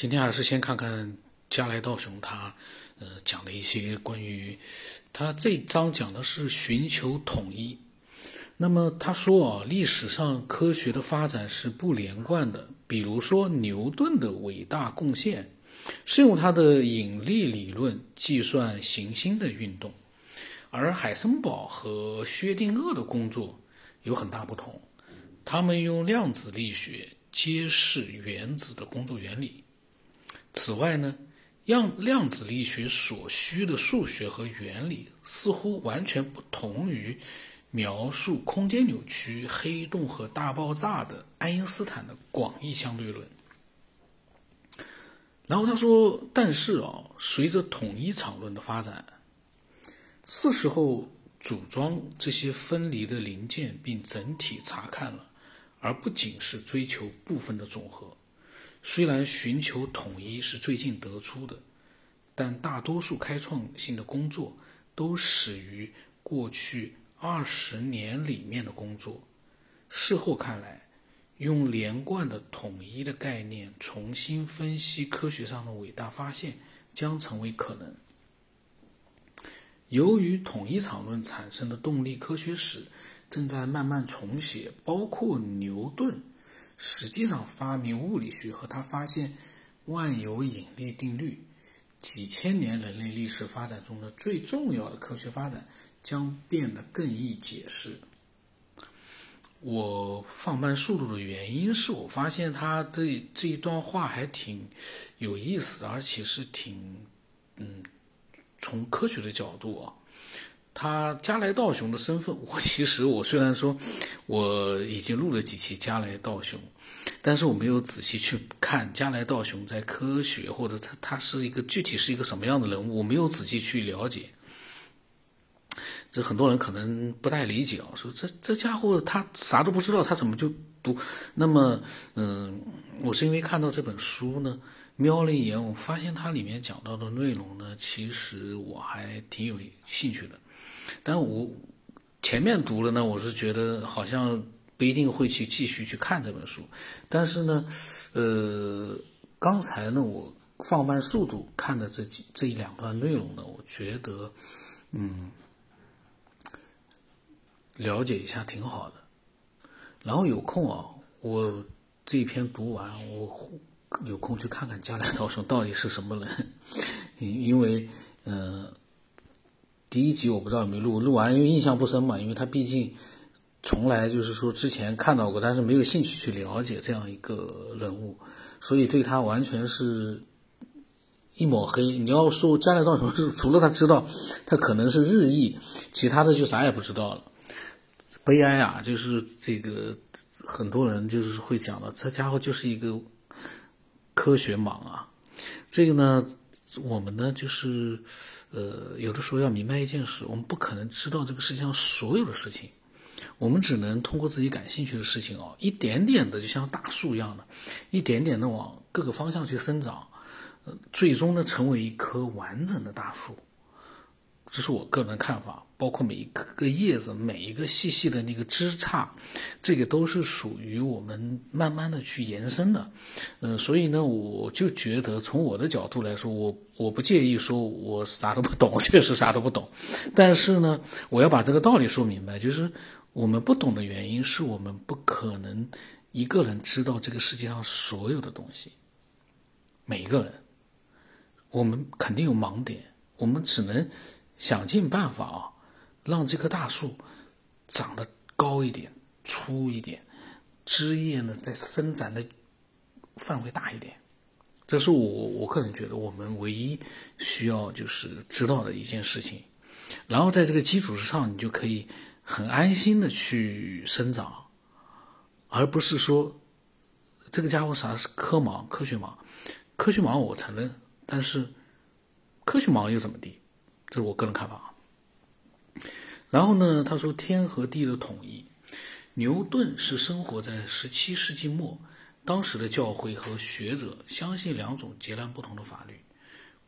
今天还是先看看加来道雄他呃讲的一些关于他这章讲的是寻求统一。那么他说啊，历史上科学的发展是不连贯的。比如说牛顿的伟大贡献是用他的引力理论计算行星的运动，而海森堡和薛定谔的工作有很大不同。他们用量子力学揭示原子的工作原理。此外呢，量量子力学所需的数学和原理似乎完全不同于描述空间扭曲、黑洞和大爆炸的爱因斯坦的广义相对论。然后他说：“但是啊，随着统一场论的发展，是时候组装这些分离的零件并整体查看了，而不仅是追求部分的总和。”虽然寻求统一是最近得出的，但大多数开创性的工作都始于过去二十年里面的工作。事后看来，用连贯的统一的概念重新分析科学上的伟大发现将成为可能。由于统一场论产生的动力科学史正在慢慢重写，包括牛顿。实际上，发明物理学和他发现万有引力定律，几千年人类历史发展中的最重要的科学发展，将变得更易解释。我放慢速度的原因是我发现他这这一段话还挺有意思，而且是挺嗯，从科学的角度啊。他加来道雄的身份，我其实我虽然说我已经录了几期加来道雄，但是我没有仔细去看加来道雄在科学或者他他是一个具体是一个什么样的人物，我没有仔细去了解。这很多人可能不太理解啊，说这这家伙他啥都不知道，他怎么就读？那么，嗯，我是因为看到这本书呢，瞄了一眼，我发现它里面讲到的内容呢，其实我还挺有兴趣的。但我前面读了呢，我是觉得好像不一定会去继续去看这本书。但是呢，呃，刚才呢，我放慢速度看的这几这一两段内容呢，我觉得，嗯，了解一下挺好的。然后有空啊，我这一篇读完，我有空去看看加来道 雄到底是什么人，因为，嗯。第一集我不知道有没有录，录完因为印象不深嘛，因为他毕竟从来就是说之前看到过，但是没有兴趣去了解这样一个人物，所以对他完全是一抹黑。你要说加来道雄是除了他知道他可能是日裔，其他的就啥也不知道了。悲哀啊，就是这个很多人就是会讲的，这家伙就是一个科学盲啊，这个呢。我们呢，就是，呃，有的时候要明白一件事，我们不可能知道这个世界上所有的事情，我们只能通过自己感兴趣的事情哦，一点点的，就像大树一样的，一点点的往各个方向去生长，呃，最终呢，成为一棵完整的大树。这是我个人看法，包括每一个叶子、每一个细细的那个枝杈，这个都是属于我们慢慢的去延伸的。嗯，所以呢，我就觉得从我的角度来说，我我不介意说我啥都不懂，确实啥都不懂。但是呢，我要把这个道理说明白，就是我们不懂的原因是我们不可能一个人知道这个世界上所有的东西。每一个人，我们肯定有盲点，我们只能。想尽办法啊，让这棵大树长得高一点、粗一点，枝叶呢再伸展的范围大一点。这是我我个人觉得我们唯一需要就是知道的一件事情。然后在这个基础之上，你就可以很安心的去生长，而不是说这个家伙啥是科盲、科学盲。科学盲我承认，但是科学盲又怎么地？这是我个人看法啊。然后呢，他说天和地的统一，牛顿是生活在十七世纪末，当时的教会和学者相信两种截然不同的法律，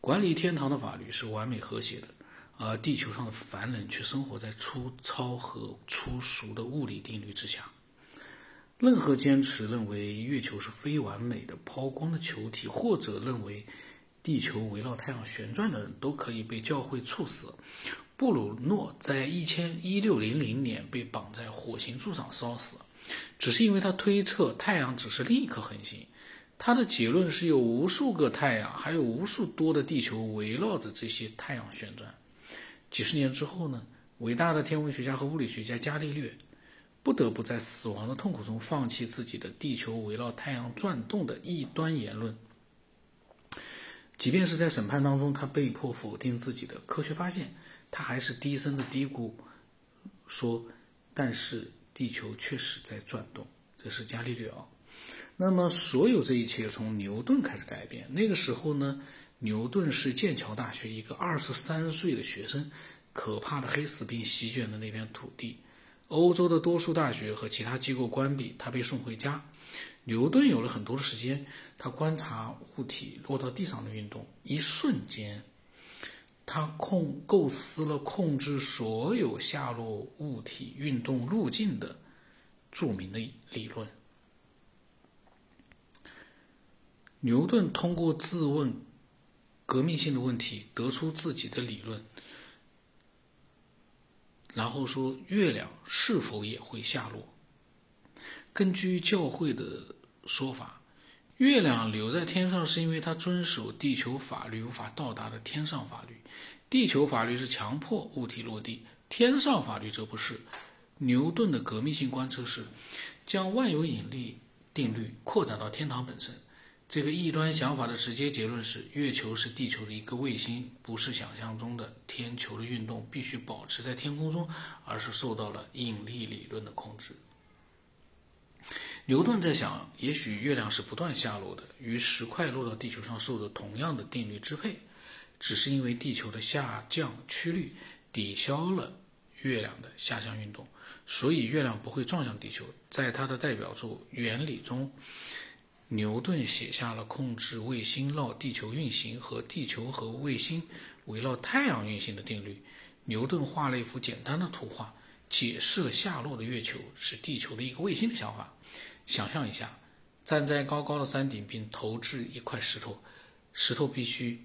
管理天堂的法律是完美和谐的，而地球上的凡人却生活在粗糙和粗俗的物理定律之下。任何坚持认为月球是非完美的抛光的球体，或者认为地球围绕太阳旋转的人，都可以被教会处死。布鲁诺在一千一六零零年被绑在火星柱上烧死，只是因为他推测太阳只是另一颗恒星。他的结论是有无数个太阳，还有无数多的地球围绕着这些太阳旋转。几十年之后呢？伟大的天文学家和物理学家伽利略不得不在死亡的痛苦中放弃自己的地球围绕太阳转动的异端言论。即便是在审判当中，他被迫否定自己的科学发现，他还是低声的嘀咕说：“但是地球确实在转动。”这是伽利略啊。那么，所有这一切从牛顿开始改变。那个时候呢，牛顿是剑桥大学一个二十三岁的学生。可怕的黑死病席卷了那片土地，欧洲的多数大学和其他机构关闭，他被送回家。牛顿有了很多的时间，他观察物体落到地上的运动。一瞬间，他控构思了控制所有下落物体运动路径的著名的理论。牛顿通过自问革命性的问题，得出自己的理论。然后说，月亮是否也会下落？根据教会的说法，月亮留在天上是因为它遵守地球法律无法到达的天上法律。地球法律是强迫物体落地，天上法律则不是。牛顿的革命性观测是将万有引力定律扩展到天堂本身。这个异端想法的直接结论是：月球是地球的一个卫星，不是想象中的天球的运动必须保持在天空中，而是受到了引力理论的控制。牛顿在想，也许月亮是不断下落的，与石块落到地球上受着同样的定律支配，只是因为地球的下降曲率抵消了月亮的下降运动，所以月亮不会撞向地球。在他的代表作《原理》中。牛顿写下了控制卫星绕地球运行和地球和卫星围绕太阳运行的定律。牛顿画了一幅简单的图画，解释了下落的月球是地球的一个卫星的想法。想象一下，站在高高的山顶并投掷一块石头，石头必须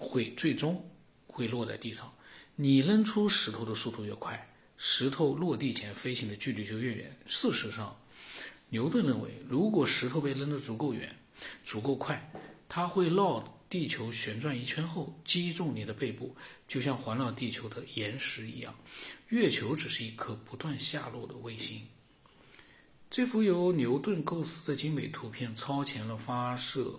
会最终会落在地上。你扔出石头的速度越快，石头落地前飞行的距离就越远。事实上，牛顿认为，如果石头被扔得足够远、足够快，它会绕地球旋转一圈后击中你的背部，就像环绕地球的岩石一样。月球只是一颗不断下落的卫星。这幅由牛顿构思的精美图片超前了发射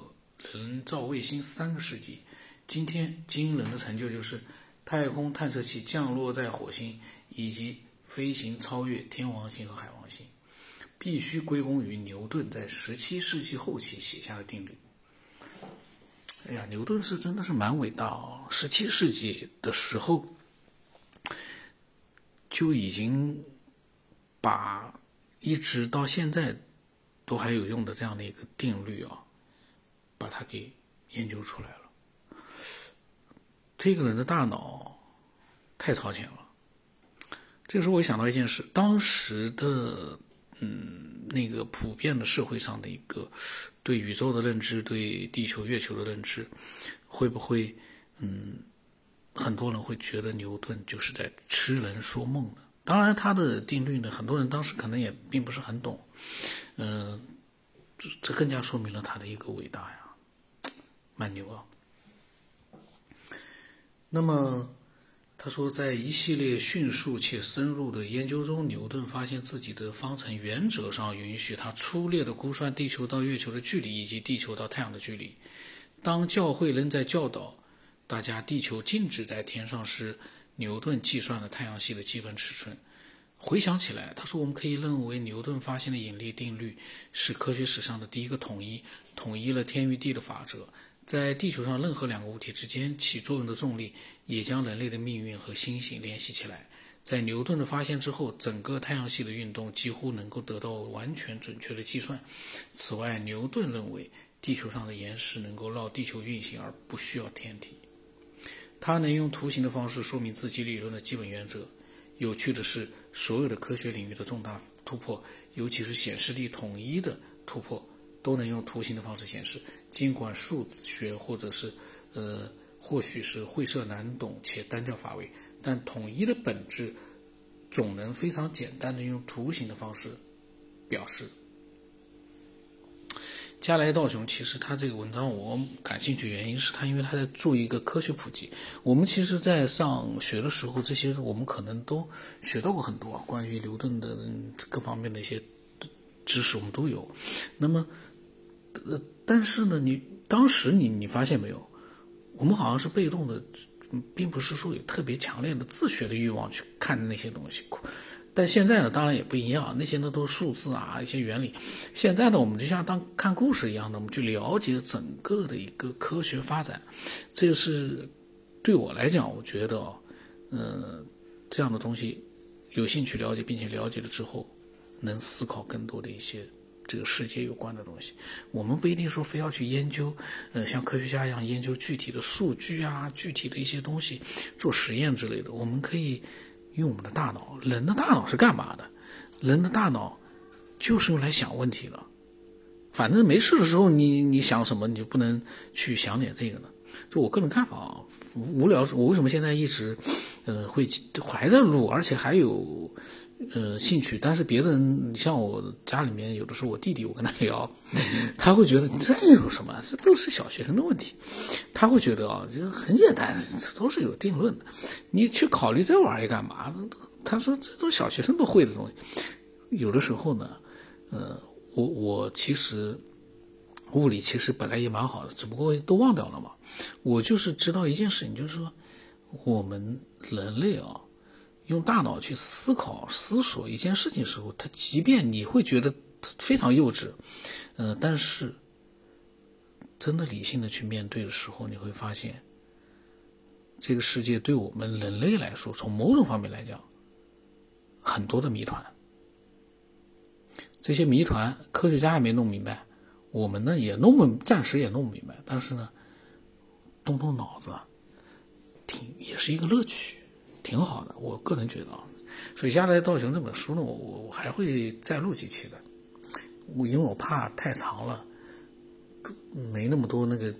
人造卫星三个世纪。今天惊人的成就就是太空探测器降落在火星，以及飞行超越天王星和海王星。必须归功于牛顿在十七世纪后期写下的定律。哎呀，牛顿是真的是蛮伟大哦！十七世纪的时候就已经把一直到现在都还有用的这样的一个定律啊，把它给研究出来了。这个人的大脑太超前了。这个时候我想到一件事，当时的。嗯，那个普遍的社会上的一个对宇宙的认知，对地球、月球的认知，会不会嗯，很多人会觉得牛顿就是在痴人说梦呢？当然，他的定律呢，很多人当时可能也并不是很懂。嗯，这这更加说明了他的一个伟大呀，蛮牛啊。那么。他说，在一系列迅速且深入的研究中，牛顿发现自己的方程原则上允许他粗略地估算地球到月球的距离以及地球到太阳的距离。当教会仍在教导大家地球静止在天上时，牛顿计算了太阳系的基本尺寸。回想起来，他说，我们可以认为牛顿发现的引力定律是科学史上的第一个统一，统一了天与地的法则。在地球上任何两个物体之间起作用的重力，也将人类的命运和星星联系起来。在牛顿的发现之后，整个太阳系的运动几乎能够得到完全准确的计算。此外，牛顿认为地球上的岩石能够绕地球运行而不需要天体。他能用图形的方式说明自己理论的基本原则。有趣的是，所有的科学领域的重大突突破，尤其是显示力统一的突破，都能用图形的方式显示。尽管数学或者是呃，或许是晦涩难懂且单调乏味，但统一的本质总能非常简单的用图形的方式表示。加莱道雄其实他这个文章我感兴趣，原因是他因为他在做一个科学普及。我们其实，在上学的时候，这些我们可能都学到过很多关于牛顿的各方面的一些知识，我们都有。那么，呃，但是呢，你当时你你发现没有，我们好像是被动的，并不是说有特别强烈的自学的欲望去看那些东西。但现在呢，当然也不一样，那些呢都是数字啊，一些原理。现在呢，我们就像当看故事一样的，我们去了解整个的一个科学发展。这是对我来讲，我觉得，嗯，这样的东西有兴趣了解，并且了解了之后，能思考更多的一些这个世界有关的东西。我们不一定说非要去研究，呃，像科学家一样研究具体的数据啊，具体的一些东西，做实验之类的。我们可以。用我们的大脑，人的大脑是干嘛的？人的大脑就是用来想问题的。反正没事的时候，你你想什么，你就不能去想点这个呢？就我个人看法啊，无聊，我为什么现在一直，呃，会还在录，而且还有。呃，兴趣，但是别人，你像我家里面有的时候，我弟弟我跟他聊，他会觉得这有什么？这都是小学生的问题。他会觉得啊，就很简单，这都是有定论的。你去考虑这玩意儿干嘛？他说这都小学生都会的东西。有的时候呢，呃，我我其实物理其实本来也蛮好的，只不过都忘掉了嘛。我就是知道一件事情，就是说我们人类啊。用大脑去思考、思索一件事情的时候，他即便你会觉得非常幼稚，呃，但是真的理性的去面对的时候，你会发现，这个世界对我们人类来说，从某种方面来讲，很多的谜团，这些谜团科学家还没弄明白，我们呢也弄不，暂时也弄不明白，但是呢，动动脑子，挺也是一个乐趣。挺好的，我个人觉得啊，所以《加来道雄》这本书呢，我我还会再录几期的，我因为我怕太长了，没那么多那个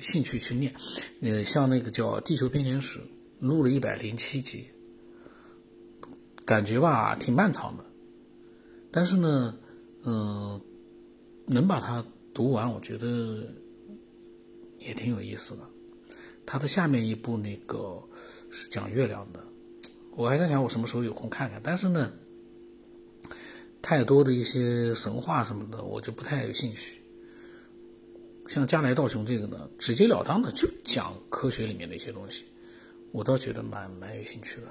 兴趣去念。呃，像那个叫《地球编年史》，录了一百零七集，感觉吧挺漫长的，但是呢，嗯，能把它读完，我觉得也挺有意思的。它的下面一部那个。是讲月亮的，我还在想我什么时候有空看看，但是呢，太多的一些神话什么的，我就不太有兴趣。像加来道雄这个呢，直截了当的就讲科学里面的一些东西，我倒觉得蛮蛮有兴趣的。